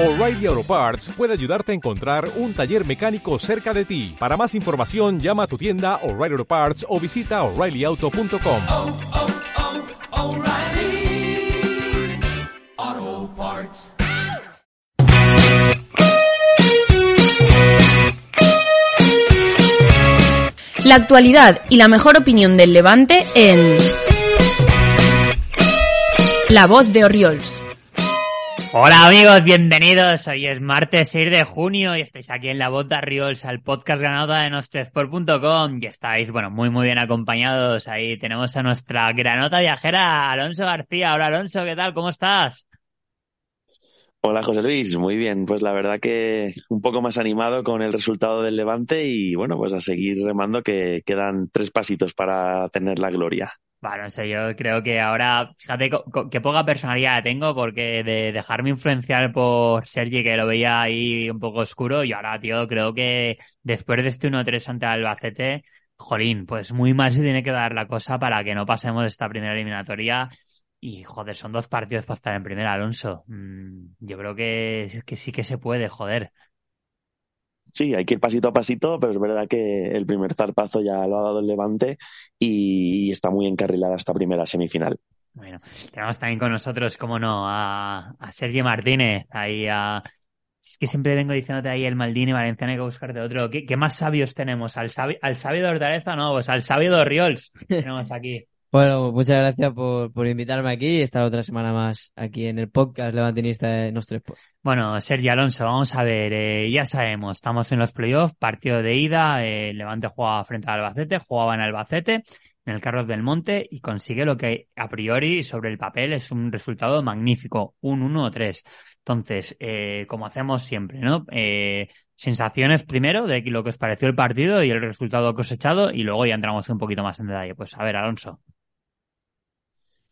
O'Reilly Auto Parts puede ayudarte a encontrar un taller mecánico cerca de ti. Para más información, llama a tu tienda O'Reilly Auto Parts o visita oreillyauto.com. oh, oh, Parts. La actualidad y la mejor opinión del Levante en La Voz de Oriols. Hola amigos, bienvenidos. Hoy es martes 6 de junio y estáis aquí en La Voz de Oriols, al podcast granota de nuestresport.com y estáis, bueno, muy muy bien acompañados. Ahí tenemos a nuestra granota viajera, Alonso García. Hola Alonso, ¿qué tal? ¿Cómo estás? Hola José Luis, muy bien. Pues la verdad que un poco más animado con el resultado del Levante y bueno, pues a seguir remando que quedan tres pasitos para tener la gloria. Bueno, no sé, yo creo que ahora, fíjate qué poca personalidad tengo porque de dejarme influenciar por Sergi, que lo veía ahí un poco oscuro, y ahora, tío, creo que después de este 1-3 ante Albacete, jolín, pues muy mal se tiene que dar la cosa para que no pasemos esta primera eliminatoria. Y joder, son dos partidos para estar en primera, Alonso. Mm, yo creo que, que sí que se puede, joder. Sí, hay que ir pasito a pasito, pero es verdad que el primer zarpazo ya lo ha dado el Levante y está muy encarrilada esta primera semifinal. Bueno, tenemos también con nosotros, como no, a, a Sergi Martínez, ahí a... Es que siempre vengo diciéndote ahí el Maldini Valenciano, hay que buscarte otro. ¿Qué, qué más sabios tenemos? ¿Al, sabi- al sabio de Hortaleza? No, pues al sabio de Oriols tenemos aquí. Bueno, muchas gracias por, por invitarme aquí y estar otra semana más aquí en el podcast levantinista de Sport. Bueno, Sergi Alonso, vamos a ver, eh, ya sabemos, estamos en los playoffs, partido de ida, eh, Levante jugaba frente al Albacete, jugaba en Albacete, en el Carlos del Monte, y consigue lo que a priori sobre el papel es un resultado magnífico, un 1-3. Entonces, eh, como hacemos siempre, ¿no? Eh, sensaciones primero de lo que os pareció el partido y el resultado cosechado, y luego ya entramos un poquito más en detalle. Pues a ver, Alonso.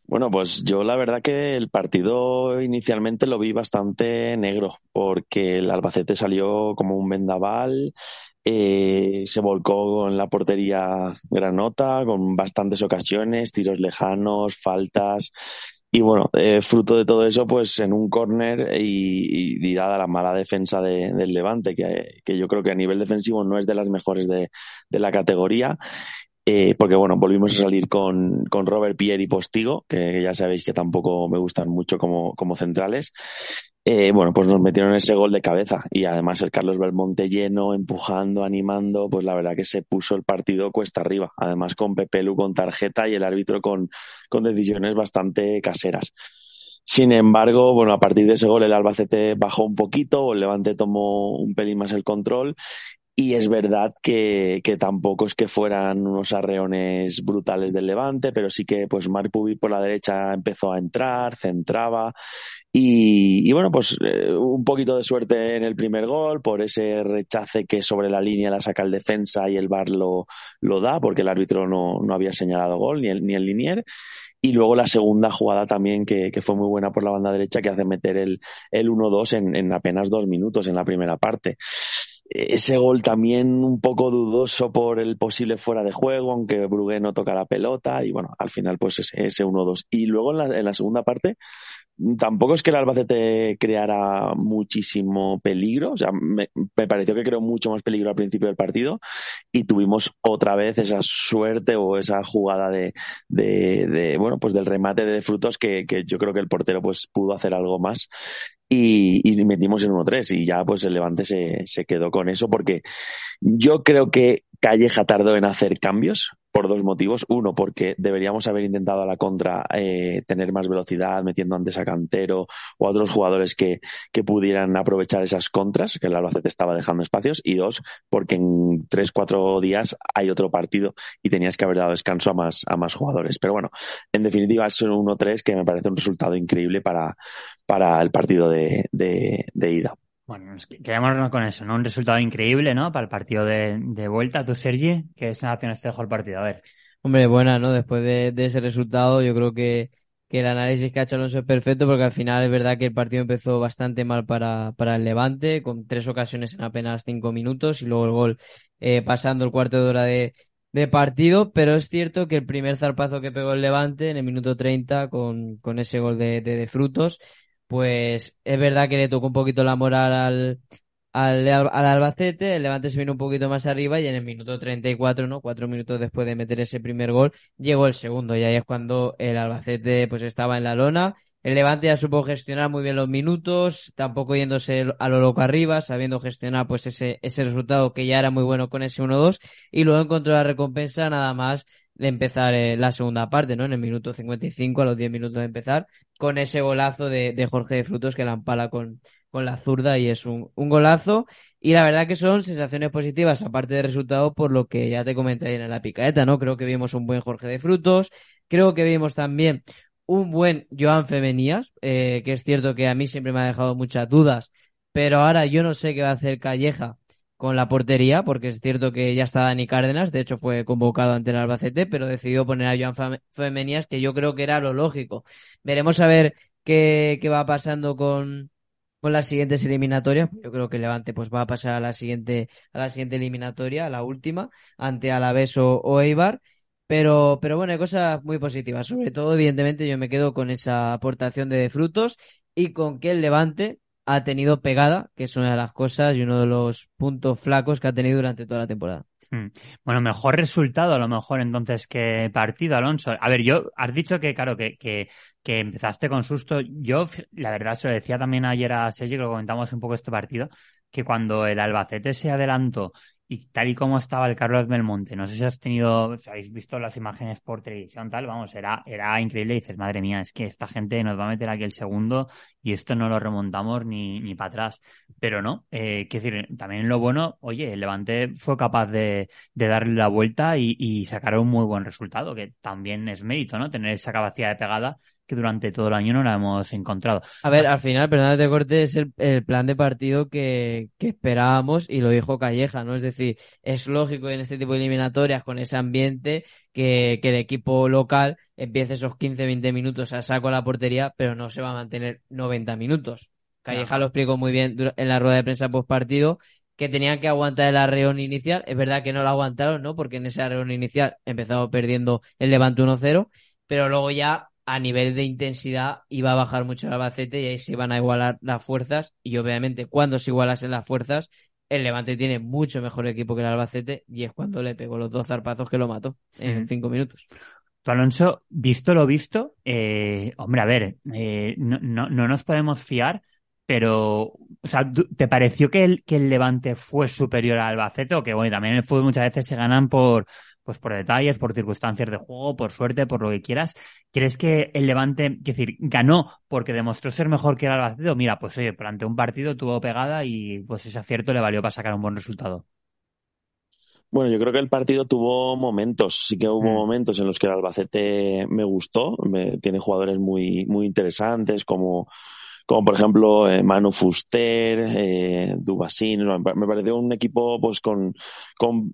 Bueno, pues yo la verdad que el partido inicialmente lo vi bastante negro, porque el Albacete salió como un vendaval, eh, se volcó en la portería Granota, con bastantes ocasiones, tiros lejanos, faltas. Y bueno, eh, fruto de todo eso, pues en un córner y, dada la mala defensa de- del Levante, que, yo creo que a nivel defensivo no es de las mejores de la categoría, eh, porque bueno, volvimos a salir con, con Robert Pierre y Postigo, que ya sabéis que tampoco me gustan mucho como, como centrales. Eh, bueno, pues nos metieron ese gol de cabeza y además el Carlos Belmonte lleno, empujando, animando, pues la verdad que se puso el partido cuesta arriba, además con Pepe Lu con tarjeta y el árbitro con, con decisiones bastante caseras. Sin embargo, bueno, a partir de ese gol el Albacete bajó un poquito, el Levante tomó un pelín más el control y es verdad que, que tampoco es que fueran unos arreones brutales del Levante, pero sí que pues Marc Pubi por la derecha empezó a entrar, centraba y, y bueno, pues eh, un poquito de suerte en el primer gol por ese rechace que sobre la línea la saca el defensa y el VAR lo, lo da porque el árbitro no, no había señalado gol ni el, ni el linier. Y luego la segunda jugada también que, que fue muy buena por la banda derecha que hace meter el, el 1-2 en, en apenas dos minutos en la primera parte ese gol también un poco dudoso por el posible fuera de juego, aunque Brugué no toca la pelota y bueno, al final pues ese, ese 1-2. Y luego en la, en la segunda parte tampoco es que el Albacete creara muchísimo peligro, o sea, me, pareció que creó mucho más peligro al principio del partido y tuvimos otra vez esa suerte o esa jugada de, de, de bueno, pues del remate de frutos que, que, yo creo que el portero pues pudo hacer algo más y, y metimos en 1-3 y ya pues el Levante se, se quedó con eso porque yo creo que Calleja tardó en hacer cambios por dos motivos. Uno, porque deberíamos haber intentado a la contra eh, tener más velocidad, metiendo antes a Cantero o a otros jugadores que, que pudieran aprovechar esas contras, que el Albacete estaba dejando espacios. Y dos, porque en tres, cuatro días hay otro partido y tenías que haber dado descanso a más, a más jugadores. Pero bueno, en definitiva es un 1-3 que me parece un resultado increíble para, para el partido de, de, de ida. Bueno, nos quedémonos con eso, ¿no? Un resultado increíble, ¿no? Para el partido de, de vuelta. ¿Tú, Sergi? ¿Qué sensaciones te dejó el partido? A ver. Hombre, buena, ¿no? Después de, de ese resultado, yo creo que, que el análisis que ha hecho Alonso es perfecto porque al final es verdad que el partido empezó bastante mal para, para el Levante, con tres ocasiones en apenas cinco minutos y luego el gol eh, pasando el cuarto de hora de, de partido, pero es cierto que el primer zarpazo que pegó el Levante en el minuto 30 con, con ese gol de, de, de frutos pues es verdad que le tocó un poquito la moral al, al, al Albacete, el Levante se vino un poquito más arriba y en el minuto 34, ¿no? Cuatro minutos después de meter ese primer gol, llegó el segundo y ahí es cuando el Albacete pues estaba en la lona. El Levante ya supo gestionar muy bien los minutos, tampoco yéndose a lo loco arriba, sabiendo gestionar pues ese, ese resultado que ya era muy bueno con ese 1-2 y luego encontró la recompensa nada más de empezar eh, la segunda parte, ¿no? En el minuto 55, a los 10 minutos de empezar, con ese golazo de, de Jorge de Frutos que la empala con, con la zurda y es un, un golazo. Y la verdad que son sensaciones positivas, aparte del resultado, por lo que ya te comenté en la picaeta, ¿no? Creo que vimos un buen Jorge de Frutos, creo que vimos también un buen Joan Femenías, eh, que es cierto que a mí siempre me ha dejado muchas dudas, pero ahora yo no sé qué va a hacer Calleja con la portería, porque es cierto que ya está Dani Cárdenas, de hecho fue convocado ante el Albacete, pero decidió poner a Joan Femenías, que yo creo que era lo lógico. Veremos a ver qué, qué va pasando con, con las siguientes eliminatorias. Yo creo que Levante pues va a pasar a la siguiente, a la siguiente eliminatoria, a la última, ante Alavés o, o Eibar. Pero, pero bueno, hay cosas muy positivas. Sobre todo, evidentemente, yo me quedo con esa aportación de frutos y con que el Levante ha tenido pegada, que es una de las cosas y uno de los puntos flacos que ha tenido durante toda la temporada. Hmm. Bueno, mejor resultado a lo mejor entonces que partido, Alonso. A ver, yo, has dicho que, claro, que, que, que empezaste con susto. Yo, la verdad, se lo decía también ayer a Sergi, que lo comentamos un poco este partido, que cuando el Albacete se adelantó y tal y como estaba el Carlos Belmonte, no sé si has tenido, si habéis visto las imágenes por televisión, tal, vamos, era, era increíble. Dices, madre mía, es que esta gente nos va a meter aquí el segundo y esto no lo remontamos ni, ni para atrás. Pero no, eh, quiero decir, también lo bueno, oye, el Levante fue capaz de, de darle la vuelta y, y sacar un muy buen resultado, que también es mérito, ¿no? Tener esa capacidad de pegada que durante todo el año no la hemos encontrado. A ver, al final, perdón de corte, es el, el, plan de partido que, que esperábamos y lo dijo Calleja, ¿no? Es decir, es lógico en este tipo de eliminatorias, con ese ambiente, que, que el equipo local empiece esos 15-20 minutos a saco a la portería, pero no se va a mantener 90 minutos. Calleja no. lo explicó muy bien en la rueda de prensa post partido que tenían que aguantar el arreón inicial. Es verdad que no lo aguantaron, ¿no? Porque en ese arreón inicial empezaba perdiendo el Levante 1-0, pero luego ya a nivel de intensidad iba a bajar mucho el Albacete y ahí se iban a igualar las fuerzas y obviamente cuando se igualasen las fuerzas el Levante tiene mucho mejor equipo que el Albacete y es cuando le pegó los dos zarpazos que lo mató en mm. cinco minutos. Alonso, visto lo visto, eh, hombre, a ver, eh, no, no, no, nos podemos fiar, pero, o sea, ¿te pareció que el, que el Levante fue superior al Albacete o que, bueno, también en el fútbol muchas veces se ganan por, pues por detalles, por circunstancias de juego, por suerte, por lo que quieras. ¿Crees que el Levante, es decir, ganó porque demostró ser mejor que el Albacete? O mira, pues oye, durante un partido tuvo pegada y pues ese acierto le valió para sacar un buen resultado. Bueno, yo creo que el partido tuvo momentos, sí que hubo mm. momentos en los que el Albacete me gustó, me, tiene jugadores muy, muy interesantes como, como por ejemplo eh, Manu Fuster, eh, Dubasin, me pareció un equipo pues con, con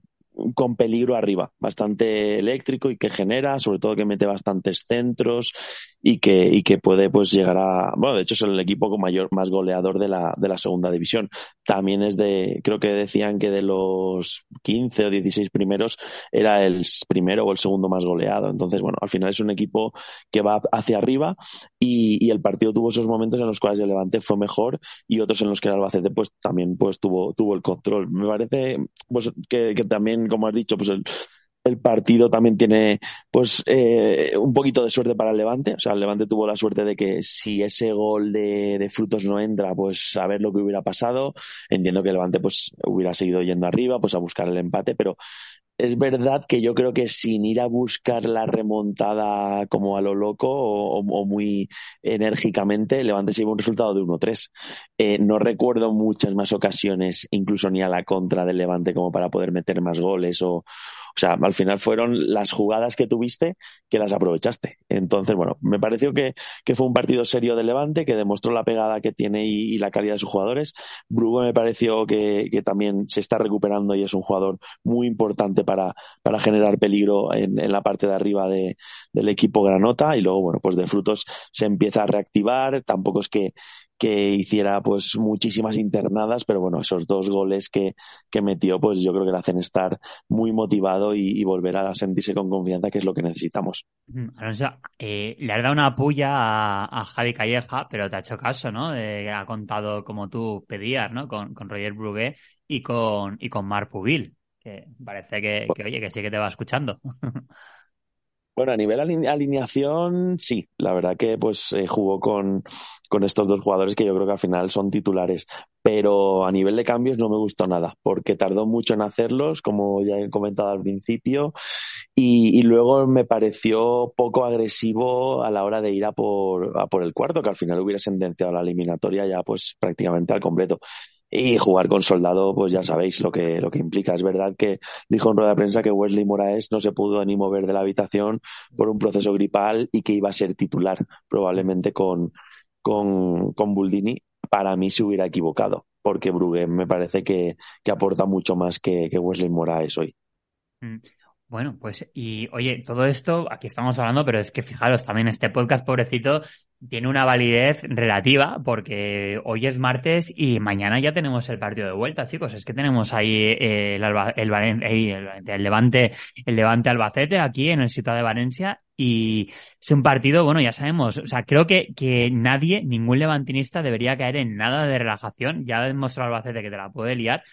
con peligro arriba, bastante eléctrico y que genera, sobre todo que mete bastantes centros y que, y que puede pues llegar a, bueno, de hecho es el equipo con mayor, más goleador de la, de la segunda división. También es de, creo que decían que de los 15 o 16 primeros era el primero o el segundo más goleado. Entonces, bueno, al final es un equipo que va hacia arriba y, y el partido tuvo esos momentos en los cuales el Levante fue mejor y otros en los que el Albacete pues también pues tuvo, tuvo el control. Me parece pues que, que también como has dicho, pues el, partido también tiene pues eh, un poquito de suerte para el Levante. O sea, el Levante tuvo la suerte de que si ese gol de, de, frutos no entra, pues a ver lo que hubiera pasado. Entiendo que el Levante pues hubiera seguido yendo arriba, pues a buscar el empate, pero es verdad que yo creo que sin ir a buscar la remontada como a lo loco o, muy enérgicamente, Levante se lleva un resultado de 1-3. Eh, no recuerdo muchas más ocasiones, incluso ni a la contra del Levante, como para poder meter más goles o, o sea, al final fueron las jugadas que tuviste que las aprovechaste. Entonces, bueno, me pareció que, que fue un partido serio de Levante, que demostró la pegada que tiene y, la calidad de sus jugadores. Brugo me pareció que, que, también se está recuperando y es un jugador muy importante para, para generar peligro en, en la parte de arriba de, del equipo Granota. Y luego, bueno, pues de frutos se empieza a reactivar. Tampoco es que, que hiciera pues muchísimas internadas, pero bueno, esos dos goles que, que metió, pues yo creo que le hacen estar muy motivado y, y volver a sentirse con confianza, que es lo que necesitamos. Alonso, eh, le has dado una puya a, a, Javi Calleja, pero te ha hecho caso, ¿no? Eh, ha contado como tú pedías, ¿no? Con, con Roger Brugué y con, y con Marc Pubil, que parece que, que, oye, que sí que te va escuchando. Bueno, a nivel alineación, sí. La verdad que pues eh, jugó con, con estos dos jugadores que yo creo que al final son titulares. Pero a nivel de cambios no me gustó nada, porque tardó mucho en hacerlos, como ya he comentado al principio, y, y luego me pareció poco agresivo a la hora de ir a por, a por el cuarto, que al final hubiera sentenciado la eliminatoria ya pues prácticamente al completo. Y jugar con Soldado, pues ya sabéis lo que, lo que implica. Es verdad que dijo en rueda de prensa que Wesley Moraes no se pudo ni mover de la habitación por un proceso gripal y que iba a ser titular, probablemente con, con, con Buldini. Para mí se hubiera equivocado, porque Brugué me parece que, que aporta mucho más que, que Wesley Moraes hoy. Mm. Bueno, pues y oye, todo esto, aquí estamos hablando, pero es que fijaros, también este podcast, pobrecito, tiene una validez relativa porque hoy es martes y mañana ya tenemos el partido de vuelta, chicos. Es que tenemos ahí eh, el, el, el, el, Levante, el Levante Albacete aquí en el Ciudad de Valencia y es un partido, bueno, ya sabemos, o sea, creo que, que nadie, ningún levantinista debería caer en nada de relajación. Ya ha demostrado Albacete que te la puede liar,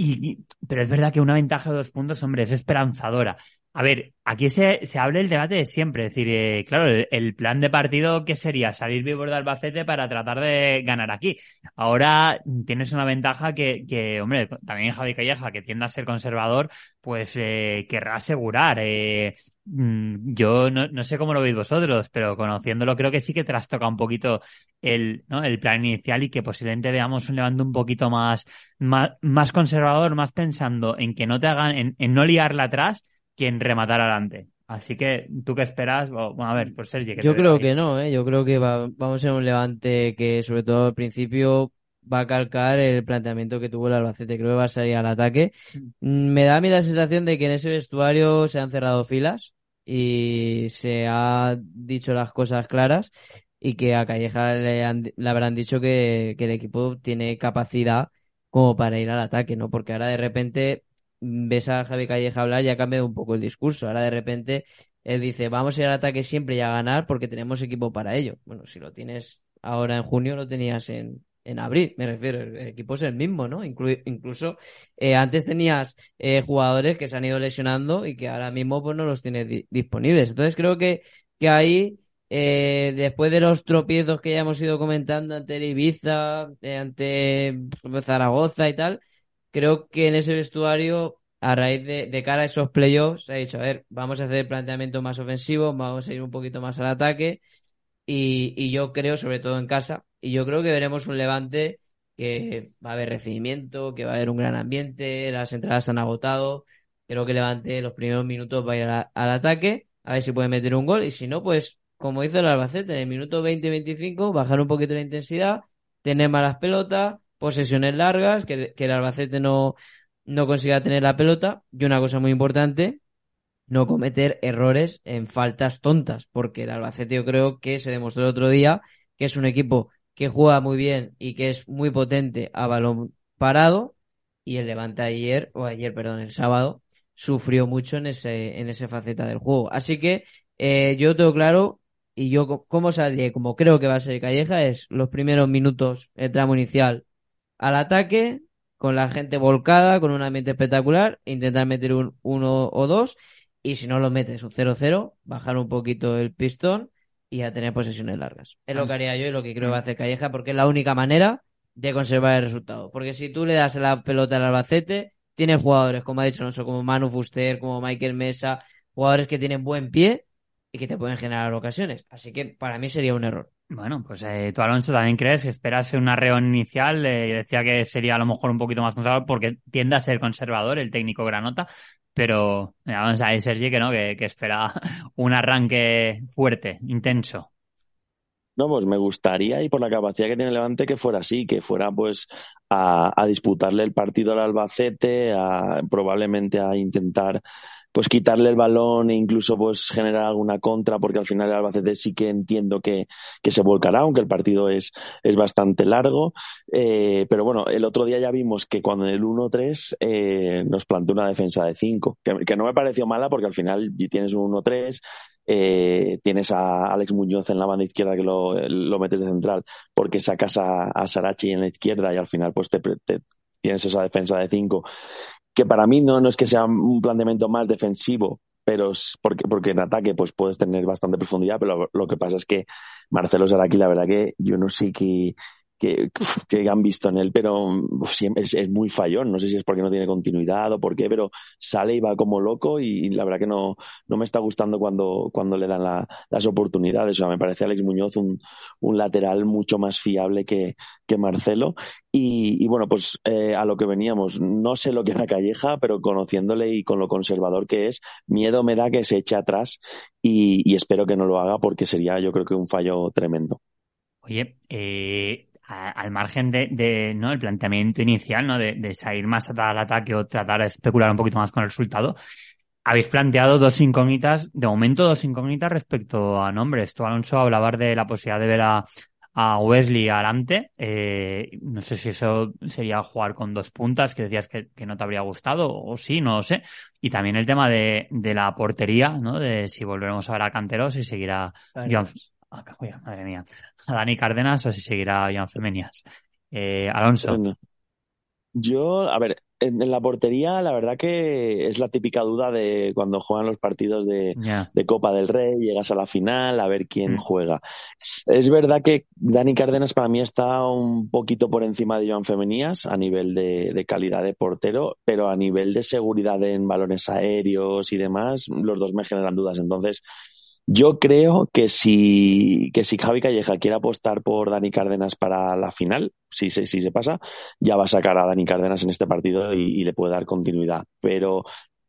y, pero es verdad que una ventaja de dos puntos, hombre, es esperanzadora. A ver, aquí se, se habla el debate de siempre. Es decir, eh, claro, el, plan de partido, ¿qué sería? Salir vivo de Albacete para tratar de ganar aquí. Ahora tienes una ventaja que, que hombre, también Javi Calleja, que tiende a ser conservador, pues eh, querrá asegurar. Eh, yo no, no, sé cómo lo veis vosotros, pero conociéndolo creo que sí que trastoca un poquito el, ¿no? el plan inicial y que posiblemente veamos un levante un poquito más, más, más conservador, más pensando en que no te hagan, en, en no liarla atrás que en rematar adelante. Así que, ¿tú qué esperas? Bueno, a ver, pues Sergi. Yo creo que no, ¿eh? Yo creo que va, vamos a ser un levante que, sobre todo al principio, va a calcar el planteamiento que tuvo el Albacete. Creo que va a salir al ataque. Me da a mí la sensación de que en ese vestuario se han cerrado filas y se ha dicho las cosas claras y que a Calleja le, han, le habrán dicho que, que, el equipo tiene capacidad como para ir al ataque, ¿no? Porque ahora de repente ves a Javi Calleja hablar y ha cambiado un poco el discurso. Ahora de repente él dice, vamos a ir al ataque siempre y a ganar porque tenemos equipo para ello. Bueno, si lo tienes ahora en junio, lo tenías en, en abril, me refiero, el equipo es el mismo, ¿no? Inclu incluso eh, antes tenías eh, jugadores que se han ido lesionando y que ahora mismo pues no los tienes di disponibles. Entonces creo que, que ahí, eh, después de los tropiezos que ya hemos ido comentando ante el Ibiza, ante Zaragoza y tal, creo que en ese vestuario, a raíz de, cara a esos playoffs, se ha dicho, a ver, vamos a hacer planteamiento más ofensivo, vamos a ir un poquito más al ataque. Y yo creo, sobre todo en casa, y yo creo que veremos un levante que va a haber recibimiento, que va a haber un gran ambiente, las entradas han agotado. Creo que Levante los primeros minutos va a ir al ataque, a ver si puede meter un gol, y si no, pues como hizo el Albacete, en el minuto 20-25, bajar un poquito la intensidad, tener malas pelotas, posesiones largas, que, que el Albacete no, no consiga tener la pelota, y una cosa muy importante, no cometer errores en faltas tontas, porque el Albacete yo creo que se demostró el otro día que es un equipo que juega muy bien y que es muy potente a balón parado, y el Levante ayer, o ayer, perdón, el sábado, sufrió mucho en ese, en esa faceta del juego. Así que eh, yo tengo claro, y yo como saldría, como creo que va a ser Calleja, es los primeros minutos, el tramo inicial, al ataque, con la gente volcada, con un ambiente espectacular, intentar meter un 1 o 2, y si no lo metes un 0-0, bajar un poquito el pistón y a tener posesiones largas. Es lo que haría yo y lo que creo que va a hacer Calleja, porque es la única manera de conservar el resultado. Porque si tú le das la pelota al Albacete, tienes jugadores, como ha dicho Alonso, como Manu Fuster, como Michael Mesa, jugadores que tienen buen pie y que te pueden generar ocasiones. Así que para mí sería un error. Bueno, pues eh, tú, Alonso, también crees que esperas una reunión inicial. Eh, decía que sería a lo mejor un poquito más conservador porque tiende a ser conservador el técnico Granota. Pero vamos a ver, Sergi, que no, que, que espera un arranque fuerte, intenso. No, pues me gustaría, y por la capacidad que tiene Levante, que fuera así, que fuera pues a, disputarle el partido al Albacete, a, probablemente a intentar pues quitarle el balón e incluso pues generar alguna contra, porque al final el Albacete sí que entiendo que, que se volcará, aunque el partido es, es bastante largo. Eh, pero bueno, el otro día ya vimos que cuando en el 1-3 eh, nos planteó una defensa de 5, que, que, no me pareció mala porque al final tienes un 1-3, eh, tienes a Alex Muñoz en la banda izquierda que lo, metes de central porque sacas a, Sarachi en la izquierda y al final pues te, te tienes esa defensa de 5 que para mí no, no es que sea un planteamiento más defensivo, pero es porque, porque en ataque pues puedes tener bastante profundidad, pero lo, que pasa es que Marcelo Saraki, la verdad que yo no sé qué, que, que, han visto en él, pero es, es, muy fallón. No sé si es porque no tiene continuidad o por qué, pero sale y va como loco y, la verdad que no, no me está gustando cuando, cuando le dan la, las oportunidades. O sea, me parece Alex Muñoz un, un lateral mucho más fiable que, que Marcelo. Y, y, bueno, pues eh, a lo que veníamos, no sé lo que era Calleja, pero conociéndole y con lo conservador que es, miedo me da que se eche atrás y, y espero que no lo haga porque sería yo creo que un fallo tremendo. Oye, eh, al margen de, de, ¿no? el planteamiento inicial, ¿no? De, de, salir más al ataque o tratar de especular un poquito más con el resultado, habéis planteado dos incógnitas, de momento dos incógnitas respecto a nombres. Tú, Alonso, hablabas de la posibilidad de ver a, a Wesley adelante. Eh, no sé si eso sería jugar con dos puntas, que decías que, que, no te habría gustado, o sí, no lo sé. Y también el tema de, de la portería, ¿no? De si volveremos a ver a Canteros y seguirá John, Ah, joya, madre mía. A Dani Cárdenas o si seguirá Jan Femenias. Eh, Alonso. Yo, a ver, en, en, la portería, la verdad que es la típica duda de cuando juegan los partidos de, yeah. de Copa del Rey, llegas a la final, a ver quién mm. juega. Es verdad que Dani Cárdenas para mí está un poquito por encima de Joan Femenías a nivel de, de, calidad de portero, pero a nivel de seguridad en balones aéreos y demás, los dos me generan dudas. Entonces, yo creo que si, que si Javi Calleja quiere apostar por Dani Cárdenas para la final, si, si, se pasa, ya va a sacar a Dani Cárdenas en este partido y, y le puede dar continuidad. Pero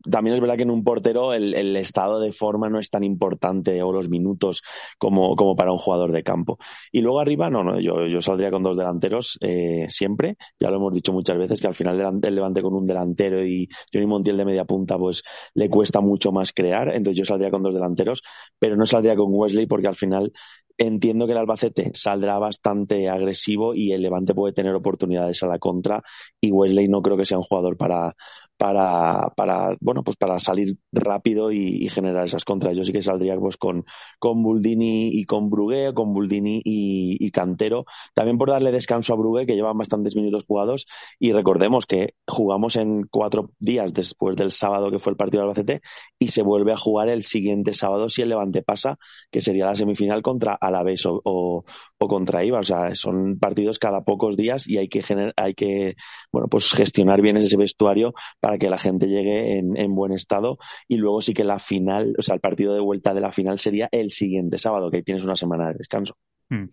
también es verdad que en un portero el, estado de forma no es tan importante o los minutos como, como para un jugador de campo. Y luego arriba, no, no, yo, yo saldría con dos delanteros eh, siempre. Ya lo hemos dicho muchas veces que al final el levante con un delantero y Johnny Montiel de media punta, pues le cuesta mucho más crear. Entonces yo saldría con dos delanteros, pero no saldría con Wesley porque al final entiendo que el Albacete saldrá bastante agresivo y el Levante puede tener oportunidades a la contra y Wesley no creo que sea un jugador para, para, para, bueno, pues para salir rápido y, generar esas contras. Yo sí que saldría pues con, con Buldini y con Brugué, con Buldini y, Cantero, también por darle descanso a Brugué, que llevan bastantes minutos jugados, y recordemos que jugamos en cuatro días después del sábado que fue el partido de Albacete, y se vuelve a jugar el siguiente sábado si el Levante pasa, que sería la semifinal contra Alavés o, o, o contra Ibar. O sea, son partidos cada pocos días y hay que, hay que bueno, pues gestionar bien ese vestuario para que la gente llegue en, en, buen estado y luego sí que la final, o sea, el partido de vuelta de la final sería el siguiente sábado, que ahí tienes una semana de descanso. Hmm.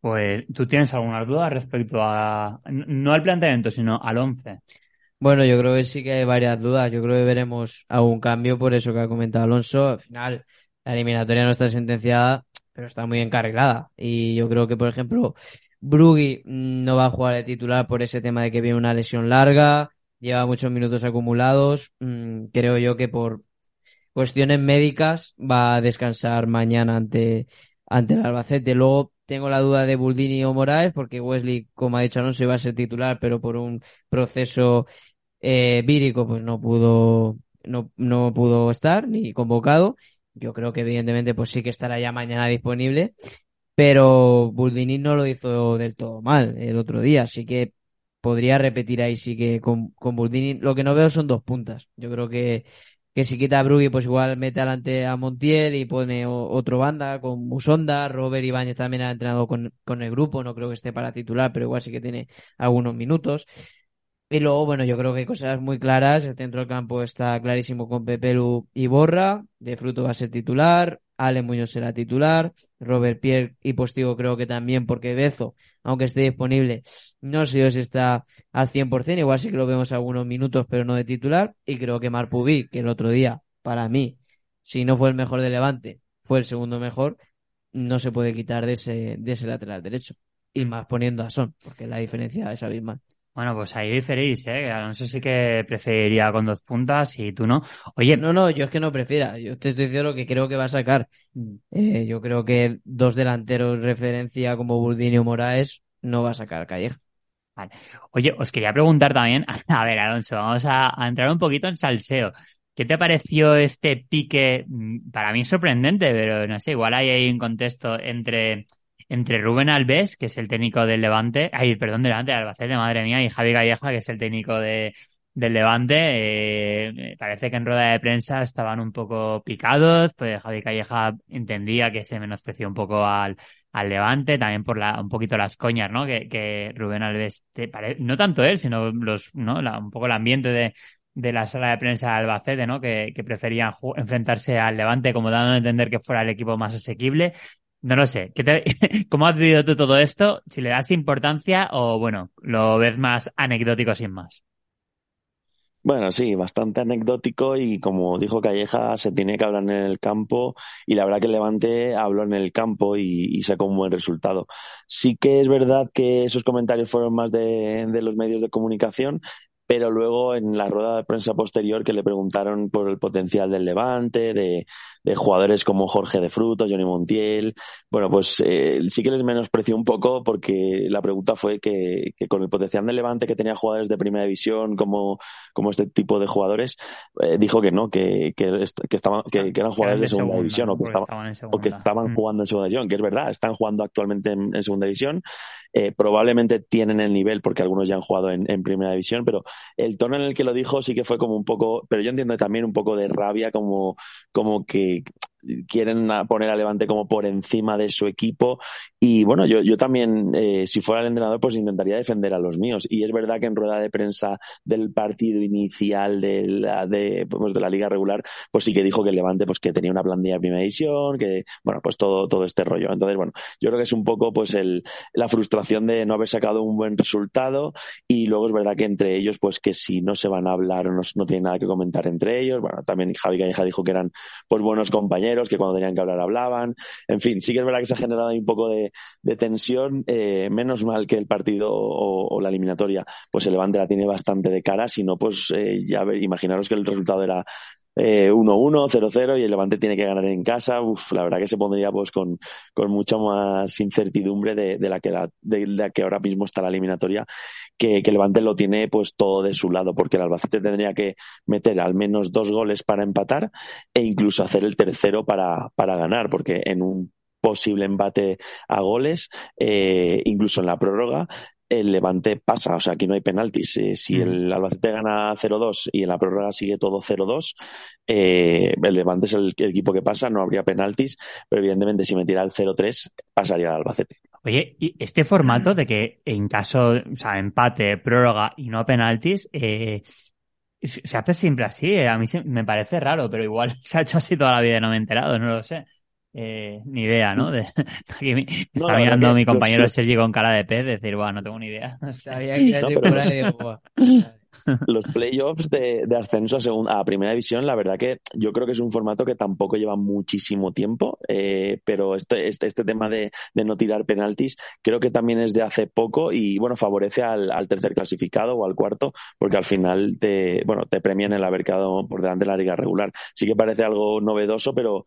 Pues, ¿tú tienes alguna duda respecto a, no al planteamiento, sino al once? Bueno, yo creo que sí que hay varias dudas. Yo creo que veremos algún cambio por eso que ha comentado Alonso. Al final, la eliminatoria no está sentenciada, pero está muy encarrilada. Y yo creo que, por ejemplo, Brugui no va a jugar de titular por ese tema de que viene una lesión larga lleva muchos minutos acumulados. Mm, creo yo que por cuestiones médicas va a descansar mañana ante, ante el Albacete. Luego tengo la duda de Buldini o Moraes, porque Wesley, como ha dicho se iba a ser titular, pero por un proceso eh, vírico, pues no pudo, no, no pudo estar ni convocado. Yo creo que evidentemente pues sí que estará ya mañana disponible, pero Buldini no lo hizo del todo mal el otro día, así que podría repetir ahí sí que con, con Buldini. Lo que no veo son dos puntas. Yo creo que, que si quita a Brugui, pues igual mete adelante a Montiel y pone otro banda con Musonda. Robert Ibáñez también ha entrenado con, con el grupo. No creo que esté para titular, pero igual sí que tiene algunos minutos. Y luego, bueno, yo creo que hay cosas muy claras. El centro del campo está clarísimo con Pepelu y Borra. De Fruto va a ser titular. Ale Muñoz será titular. Robert Pierre y Postigo creo que también, porque Bezo, aunque esté disponible, no sé si está al 100%. Igual sí que lo vemos algunos minutos, pero no de titular. Y creo que Marpubi, que el otro día, para mí, si no fue el mejor de Levante, fue el segundo mejor, no se puede quitar de ese, de ese lateral derecho. Y más poniendo a Son, porque la diferencia es abismal. Bueno, pues ahí diferís, ¿eh? Alonso sí que preferiría con dos puntas y tú no. Oye, No, no, yo es que no prefiera. Yo te estoy diciendo lo que creo que va a sacar. Eh, yo creo que dos delanteros referencia como Buldini o Moraes no va a sacar Calleja. Oye, os quería preguntar también, a ver, Alonso, vamos a, a entrar un poquito en salseo. ¿Qué te pareció este pique? mm, Para mí sorprendente, pero no sé, igual hay ahí un contexto entre, entre Rubén Alves, que es el técnico del Levante, ay, perdón, del Levante, del Albacete, madre mía, y Javi Calleja, que es el técnico de, del Levante. Eh, me parece que en rueda de prensa estaban un poco picados, pues Javi Calleja entendía que se menospreció un poco al, al Levante, también por la, un poquito las coñas, ¿no? Que, que Rubén Alves, te pare- no tanto él, sino los, ¿no? Un poco el ambiente de, de la sala de prensa de Albacete, ¿no? Que, que preferían enfrentarse al Levante como dando a entender que fuera el equipo más asequible. No lo sé. ¿Qué te- ¿Cómo has vivido tú todo esto? Si le das importancia o, bueno, lo ves más anecdótico sin más. Bueno, sí, bastante anecdótico y como dijo Calleja, se tiene que hablar en el campo y la verdad que Levante habló en el campo y, sacó un buen resultado. Sí que es verdad que esos comentarios fueron más de los medios de comunicación, pero luego en la rueda de prensa posterior que le preguntaron por el potencial del Levante, de, de jugadores como Jorge de Frutos, Johnny Montiel, bueno, pues eh, sí que les menospreció un poco porque la pregunta fue que, que con el potencial del Levante que tenía jugadores de primera división como como este tipo de jugadores, eh, dijo que no, que, que, est- que estaban, que, que eran jugadores de segunda, división o que, estaban, o que estaban Mm. jugando en segunda división, que es verdad, están jugando actualmente en, en segunda división, eh, probablemente tienen el nivel porque algunos ya han jugado en, en primera división, pero el tono en el que lo dijo sí que fue como un poco, pero yo entiendo también un poco de rabia, como, como que quieren poner a Levante como por encima de su equipo. Y bueno, yo, yo también, eh, si fuera el entrenador, pues intentaría defender a los míos. Y es verdad que en rueda de prensa del partido inicial de la, de, pues, de la liga regular, pues sí que dijo que Levante pues que tenía una plantilla de primera división, que bueno, pues todo, todo este rollo. Entonces, bueno, yo creo que es un poco pues el, la frustración de no haber sacado un buen resultado. Y luego es verdad que entre ellos pues que si no se van a hablar no, no tienen nada que comentar entre ellos, bueno, también Javi Calleja dijo que eran pues buenos compañeros, que cuando tenían que hablar hablaban, en fin, sí que es verdad que se ha generado ahí un poco de, tensión, eh, menos mal que el partido o, o la eliminatoria pues el Levante la tiene bastante de cara, si no pues eh, ya ver, imaginaros que el resultado era eh, 1-1, 0-0 y el Levante tiene que ganar en casa, uf, la verdad que se pondría pues con, con mucha más incertidumbre de, de la que la, de la que ahora mismo está la eliminatoria, que, que Levante lo tiene pues todo de su lado, porque el Albacete tendría que meter al menos dos goles para empatar e incluso hacer el tercero para, para ganar, porque en un posible empate a goles, eh, incluso en la prórroga, el Levante pasa, o sea, aquí no hay penaltis. Eh, si el Albacete gana 0-2 y en la prórroga sigue todo 0-2, eh, el Levante es el, el equipo que pasa, no habría penaltis, pero evidentemente si metiera el 0-3, pasaría al Albacete. Oye, y este formato de que en caso, o sea, empate, prórroga y no penaltis, eh, se hace siempre así. eh, A mí me parece raro, pero igual se ha hecho así toda la vida y no me he enterado, no lo sé. Eh, ni idea, ¿no? De, aquí me, me No, está mirando que mi compañero los- Sergi con cara de pez, decir, bueno, no tengo ni idea. No sé. Sabía que era No, de pero fuera los- y digo, "Buah". Los playoffs de, de ascenso a, segun- a primera división, la verdad que yo creo que es un formato que tampoco lleva muchísimo tiempo, eh, pero este, este, este tema de, de no tirar penaltis creo que también es de hace poco y bueno, favorece al, al tercer clasificado o al cuarto, porque al final te, bueno, te premian el haber quedado por delante de la liga regular. Sí que parece algo novedoso, pero,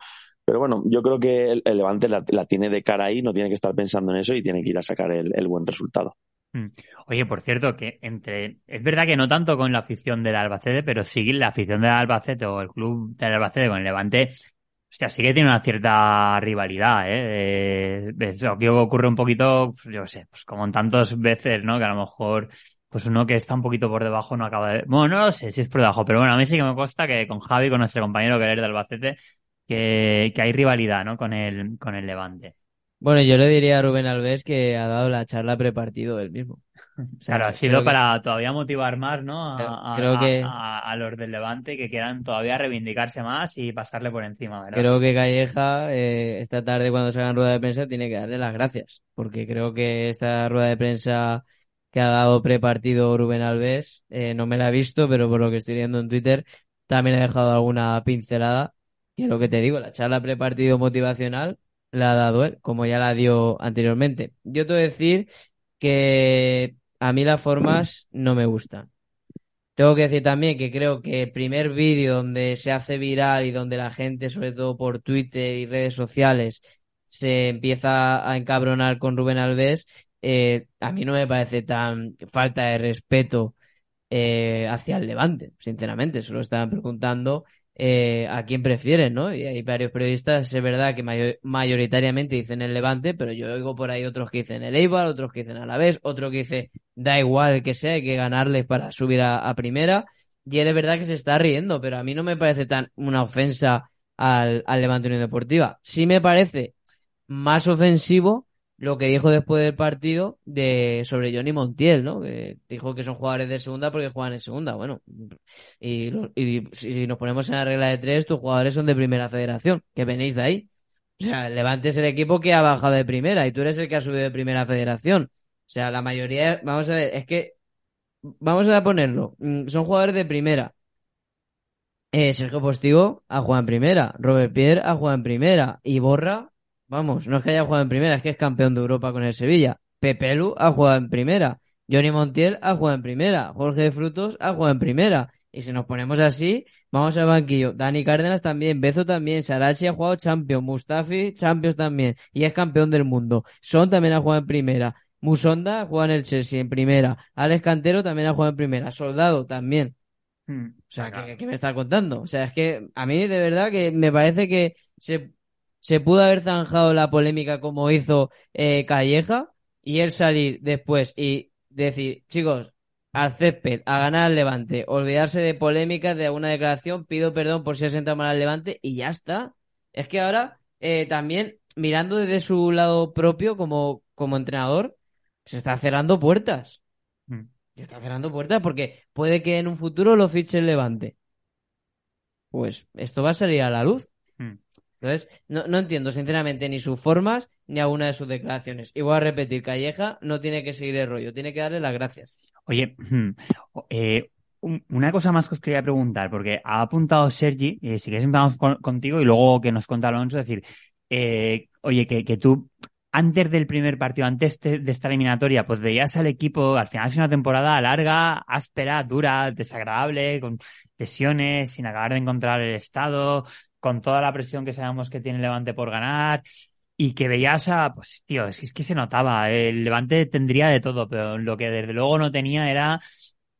pero bueno, yo creo que el, Levante la, tiene de cara ahí, no tiene que estar pensando en eso y tiene que ir a sacar el, buen resultado. Mm. Oye, por cierto, que entre. Es verdad que no tanto con la afición del Albacete, pero sí la afición del Albacete o el club del Albacete con el Levante. Hostia, sí que tiene una cierta rivalidad, ¿eh? Eh, que ocurre un poquito, pues, yo sé, pues como en tantas veces, ¿no? Que a lo mejor, pues uno que está un poquito por debajo no acaba de. Bueno, no lo sé si es por debajo, pero bueno, a mí sí que me consta que con Javi, con nuestro compañero que es de Albacete, que, que hay rivalidad, ¿no? Con el, con el Levante. Bueno, yo le diría a Rubén Alves que ha dado la charla prepartido él mismo. O sea, Claro, ha sido que- para todavía motivar más, ¿no? Creo- A, a- creo a- que- a- a los del Levante que quieran todavía reivindicarse más y pasarle por encima, ¿verdad? Creo que Calleja eh, esta tarde cuando salga en rueda de prensa tiene que darle las gracias, porque creo que esta rueda de prensa que ha dado prepartido Rubén Alves eh, no me la he visto, pero por lo que estoy viendo en Twitter también he dejado alguna pincelada. Y es lo que te digo, la charla prepartido motivacional la ha dado él, como ya la dio anteriormente. Yo te voy a decir que a mí las formas no me gustan. Tengo que decir también que creo que el primer vídeo donde se hace viral y donde la gente, sobre todo por Twitter y redes sociales, se empieza a encabronar con Rubén Alves, eh, a mí no me parece tan falta de respeto eh, hacia el Levante, sinceramente. Se lo estaban preguntando eh, a quién prefieren, ¿no? Y hay varios periodistas, es verdad que mayo- mayoritariamente dicen el Levante, pero yo oigo por ahí otros que dicen el Eibar, otros que dicen Alavés, otro que dice da igual que sea, hay que ganarles para subir a, a primera. Y él es verdad que se está riendo, pero a mí no me parece tan una ofensa al, al Levante Unión Deportiva. Sí me parece más ofensivo lo que dijo después del partido de sobre Johnny Montiel, ¿no? Dijo que son jugadores de segunda porque juegan en segunda. Bueno, y, si nos ponemos en la regla de tres, tus jugadores son de primera federación, que venís de ahí. O sea, Levante es el equipo que ha bajado de primera y tú eres el que ha subido de primera federación. O sea, la mayoría, vamos a ver, es que, vamos a ponerlo, mm, son jugadores de primera. Eh, Sergio Postigo ha jugado en primera, Robert Pierre ha jugado en primera y Borra, vamos, no es que haya jugado en primera, es que es campeón de Europa con el Sevilla. Pepe Lu ha jugado en primera, Johnny Montiel ha jugado en primera, Jorge de Frutos ha jugado en primera. Y si nos ponemos así, vamos al banquillo. Dani Cárdenas también, Bezo también, Sarachi ha jugado Champions, Mustafi Champions también y es campeón del mundo. Son también ha jugado en primera. Musonda juega en el Chelsea en primera. Alex Cantero también ha jugado en primera. Soldado también. Hmm. O sea, ¿qué, qué me está contando? O sea, es que a mí de verdad que me parece que se, se pudo haber zanjado la polémica como hizo eh, Calleja y él salir después y decir, chicos, al césped, a ganar al Levante, olvidarse de polémicas, de alguna declaración, pido perdón por si he sentado mal al Levante y ya está. Es que ahora eh, también mirando desde su lado propio como, como entrenador, se está cerrando puertas. Hmm. Se está cerrando puertas porque puede que en un futuro lo fiche el Levante. Pues esto va a salir a la luz. Entonces, no, no entiendo sinceramente ni sus formas ni alguna de sus declaraciones. Y voy a repetir, Calleja no tiene que seguir el rollo, tiene que darle las gracias. Oye, hmm, eh, un- una cosa más que os quería preguntar, porque ha apuntado Sergi, eh, si quieres empezamos con- contigo y luego que nos cuenta Alonso, es decir, eh, oye, que, que tú antes del primer partido, antes de, de esta eliminatoria, pues veías al equipo, al final es una temporada larga, áspera, dura, desagradable, con lesiones, sin acabar de encontrar el estado, con toda la presión que sabemos que tiene Levante por ganar. Y que veías a, pues tío, es que, se notaba, el Levante tendría de todo, pero lo que desde luego no tenía era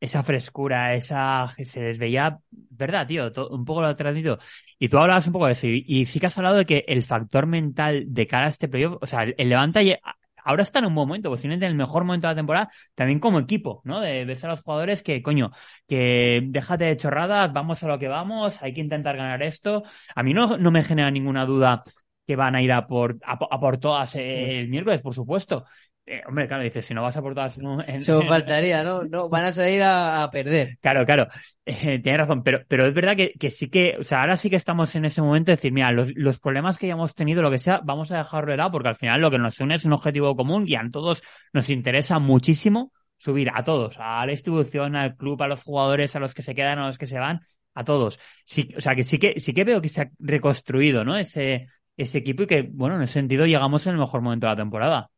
esa frescura, esa, se les veía, verdad, tío, un poco lo ha transmitido. Y tú hablabas un poco de eso, y, sí que has hablado de que el factor mental de cara a este playoff, o sea, el, Levante ahora está en un buen momento, posiblemente en el mejor momento de la temporada, también como equipo, ¿no? De ver a los jugadores que, coño, que déjate de chorradas, vamos a lo que vamos, hay que intentar ganar esto. A mí no, no me genera ninguna duda que van a ir a por, a, a por todas eh, el miércoles, por supuesto. Eh, hombre, claro, dices, si no vas a por todas en, Eso en- faltaría, ¿no? No, van a salir a, a perder. Claro, claro, eh, tienes razón, pero, pero es verdad que, que sí que, o sea, ahora sí que estamos en ese momento de decir, mira, los, los problemas que hayamos tenido, lo que sea, vamos a dejarlo de lado porque al final lo que nos une es un objetivo común y a todos nos interesa muchísimo subir a todos, a la distribución, al club, a los jugadores, a los que se quedan, a los que se van, a todos. Sí, o sea, que sí que, sí que veo que se ha reconstruido, ¿no? Ese, ese equipo y que, bueno, en ese sentido llegamos en el mejor momento de la temporada.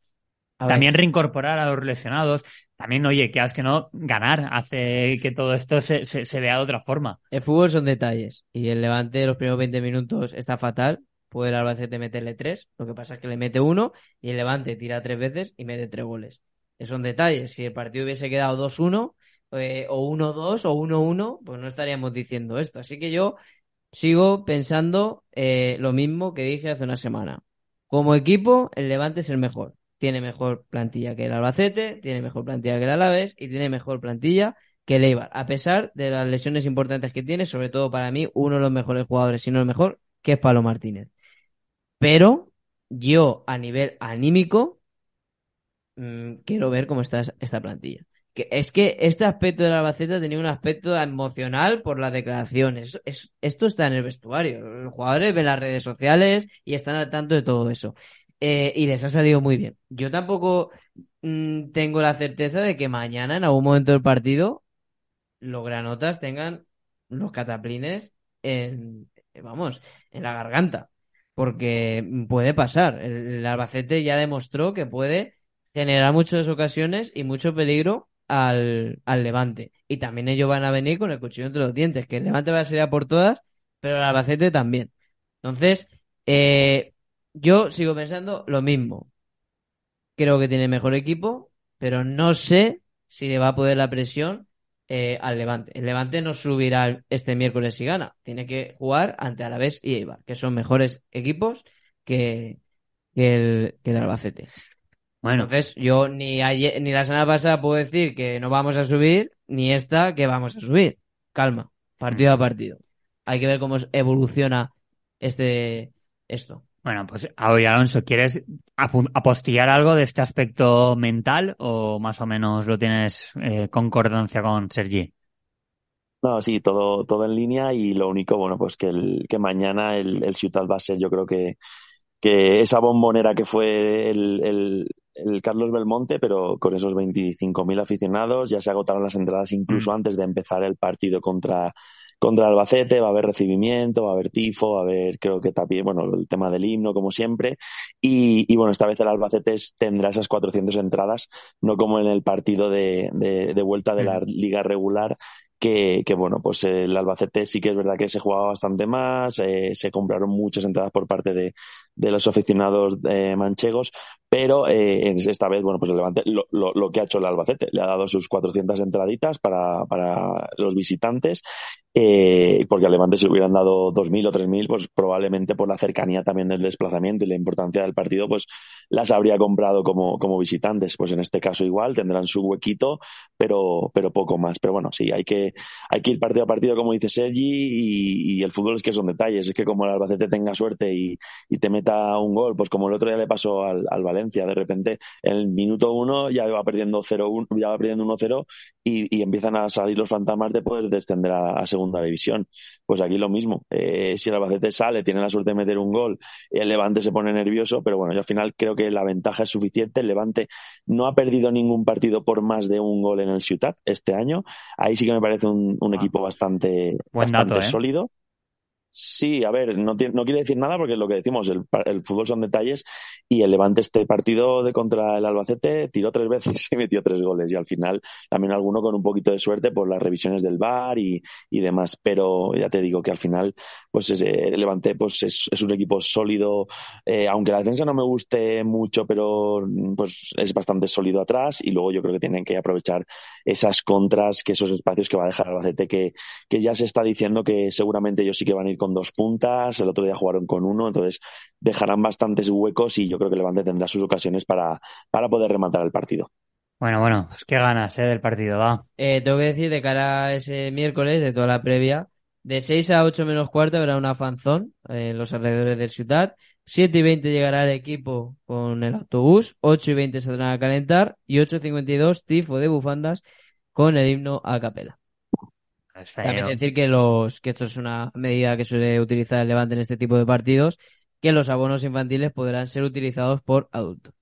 También reincorporar a los lesionados. También, oye, que que no, ganar hace que todo esto se, se, se vea de otra forma. el fútbol son detalles. Y el Levante los primeros 20 minutos está fatal. Puede el Albacete meterle tres. Lo que pasa es que le mete uno y el Levante tira tres veces y mete tres goles. Esos son detalles. Si el partido hubiese quedado 2-1 eh, o 1-2 o 1-1, pues no estaríamos diciendo esto. Así que yo sigo pensando eh, lo mismo que dije hace una semana. Como equipo, el Levante es el mejor. Tiene mejor plantilla que el Albacete, tiene mejor plantilla que el Alavés y tiene mejor plantilla que el Eibar. A pesar de las lesiones importantes que tiene, sobre todo para mí, uno de los mejores jugadores, si no el mejor, que es Pablo Martínez. Pero yo, a nivel anímico, mm, quiero ver cómo está esta plantilla. Que es que este aspecto del Albacete tenía un aspecto emocional por las declaraciones. Es- es- esto está en el vestuario. Los jugadores ven las redes sociales y están al tanto de todo eso. Eh, y les ha salido muy bien. Yo tampoco mm, tengo la certeza de que mañana, en algún momento del partido, los granotas tengan los cataplines en, vamos, en la garganta. Porque puede pasar. El, Albacete ya demostró que puede generar muchas ocasiones y mucho peligro al, al Levante. Y también ellos van a venir con el cuchillo entre los dientes, que el Levante va a salir a por todas, pero el Albacete también. Entonces, eh, yo sigo pensando lo mismo. Creo que tiene mejor equipo, pero no sé si le va a poder la presión eh, al Levante. El Levante no subirá este miércoles si gana. Tiene que jugar ante Alavés y Eibar, que son mejores equipos que, que el, que el Albacete. Bueno, Entonces, yo ni ayer, ni la semana pasada puedo decir que no vamos a subir, ni esta que vamos a subir. Calma, partido a partido. Hay que ver cómo evoluciona este esto. Bueno, pues oye, Alonso, ¿quieres apostillar algo de este aspecto mental o más o menos lo tienes eh, concordancia con Sergi? No, sí, todo, todo en línea y lo único, bueno, pues que, el, que mañana el, el Ciutat va a ser, yo creo que, que esa bombonera que fue el, el, el Carlos Belmonte, pero con esos 25.000 aficionados, ya se agotaron las entradas incluso Mm. antes de empezar el partido contra, contra Albacete, va a haber recibimiento, va a haber tifo, va a haber, creo que también, bueno, el tema del himno, como siempre, y, y bueno, esta vez el Albacete tendrá esas 400 entradas, no como en el partido de, de, de vuelta de la Mm. liga regular, que, que, bueno, pues el Albacete sí que es verdad que se jugaba bastante más, eh, se compraron muchas entradas por parte de, de los aficionados eh, manchegos, pero eh, esta vez, bueno, pues el Levante, lo, lo, lo que ha hecho el Albacete, le ha dado sus 400 entraditas para, para los visitantes, eh, porque al Levante si hubieran dado 2.000 o 3.000, pues probablemente por la cercanía también del desplazamiento y la importancia del partido, pues las habría comprado como, como visitantes. Pues en este caso igual tendrán su huequito, pero, pero poco más. Pero bueno, sí, hay que, hay que ir partido a partido, como dice Sergi, y, y el fútbol es que son detalles. Es que como el Albacete tenga suerte y, y te meta un gol, pues como el otro día le pasó al, al Valencia, de repente en el minuto uno ya va perdiendo 0-1, ya va perdiendo 1-0 y, y empiezan a salir los fantasmas de poder descender a, a segunda división. Pues aquí lo mismo. Eh, si el Albacete sale, tiene la suerte de meter un gol, el Levante se pone nervioso, pero bueno, yo al final creo que la ventaja es suficiente. El Levante no ha perdido ningún partido por más de un gol en el Ciutat este año. Ahí sí que me parece un, un Ah. equipo bastante, bastante dato, ¿eh? sólido. Sí, a ver, no, tiene- no quiere decir nada porque lo que decimos, el, el fútbol son detalles y el Levante este partido de contra el Albacete tiró tres veces y metió tres goles y al final también alguno con un poquito de suerte por las revisiones del VAR y, y demás, pero ya te digo que al final pues es, eh, el Levante pues es, es un equipo sólido, eh, aunque la defensa no me guste mucho, pero mm, pues es bastante sólido atrás y luego yo creo que tienen que aprovechar esas contras, que esos espacios que va a dejar Albacete que que ya se está diciendo que seguramente ellos sí que van a ir con dos puntas, el otro día jugaron con uno, entonces dejarán bastantes huecos y yo creo que Levante tendrá sus ocasiones para, para poder rematar el partido. Bueno, bueno, pues qué ganas, ¿eh? Del partido, va. Eh, tengo que decir de cara a ese miércoles, de toda la previa, de 6 a 8 menos cuarto habrá una fanzón en los alrededores del Ciudad. 7 y 20 llegará el equipo con el autobús, 8 y 20 saldrán a calentar y 8 y 52 tifo de bufandas con el himno a capela. Es También decir que los que esto es una medida que suele utilizar el Levante en este tipo de partidos, que los abonos infantiles podrán ser utilizados por adultos.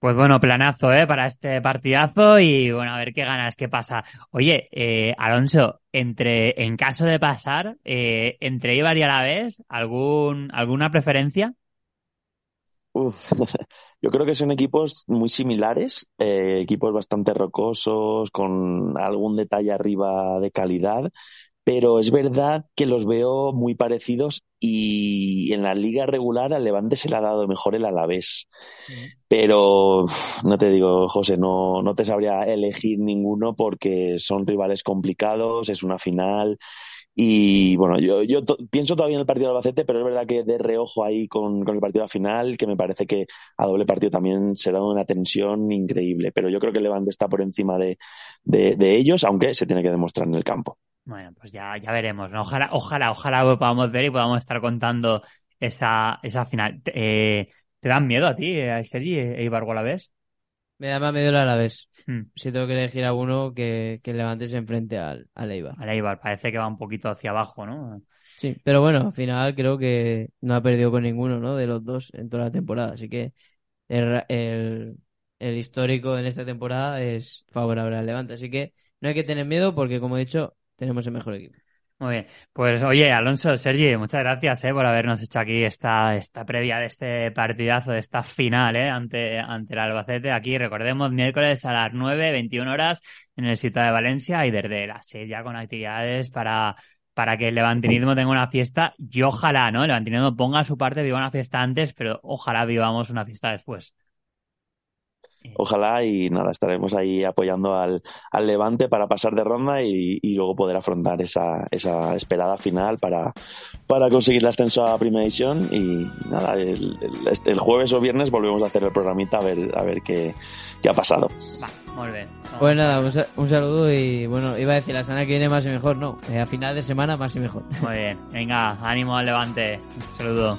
Pues bueno, planazo, ¿eh? Para este partidazo y bueno, a ver qué ganas, qué pasa. Oye, eh, Alonso, entre, en caso de pasar, eh, entre Ibar y Alavés, ¿algún, alguna preferencia? Uf, yo creo que son equipos muy similares, eh, equipos bastante rocosos, con algún detalle arriba de calidad, pero es verdad que los veo muy parecidos y en la liga regular al Levante se le ha dado mejor el Alavés. Pero no te digo, José, no, no te sabría elegir ninguno porque son rivales complicados, es una final. Y bueno, yo, yo pienso todavía en el partido de Albacete, pero es verdad que de reojo ahí con, con el partido final, que me parece que a doble partido también será una tensión increíble. Pero yo creo que Levante está por encima de, de, ellos, aunque se tiene que demostrar en el campo. Bueno, pues ya, ya veremos, ¿no? Ojalá, ojalá, ojalá podamos ver y podamos estar contando esa, esa final. Eh, ¿te dan miedo a ti, eh, Sergi, eh, Ibar o Alavés? Me da más miedo el Alavés. Hmm. Si tengo que elegir a uno que, que el Levante se enfrente al, al Eibar. Al Eibar, parece que va un poquito hacia abajo, ¿no? Sí, pero bueno, al final creo que no ha perdido con ninguno, ¿no? De los dos en toda la temporada. Así que el, el, el histórico en esta temporada es favorable al Levante. Así que no hay que tener miedo porque, como he dicho, tenemos el mejor equipo. Muy bien. Pues oye, Alonso, Sergi, muchas gracias eh, por habernos hecho aquí esta, esta previa de este partidazo, de esta final eh, ante, ante el Albacete. Aquí, recordemos, miércoles a las 9, 21 horas en el sitio de Valencia y desde las 6 ya con actividades para, para que el levantinismo tenga una fiesta y ojalá, ¿no? El levantinismo ponga su parte, viva una fiesta antes, pero ojalá vivamos una fiesta después. Ojalá y nada, estaremos ahí apoyando al, al Levante para pasar de ronda y, y luego poder afrontar esa, esa esperada final para, para conseguir el ascenso a Primera División y nada, el, el, este- el jueves o viernes volvemos a hacer el programita a ver, a ver qué, qué ha pasado. Va, muy bien. Vamos. Pues nada, un saludo y bueno, iba a decir la semana que viene más y mejor, no, eh, a final de semana más y mejor. Muy bien. Venga, ánimo al Levante. Un saludo.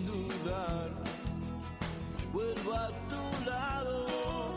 a tu lado.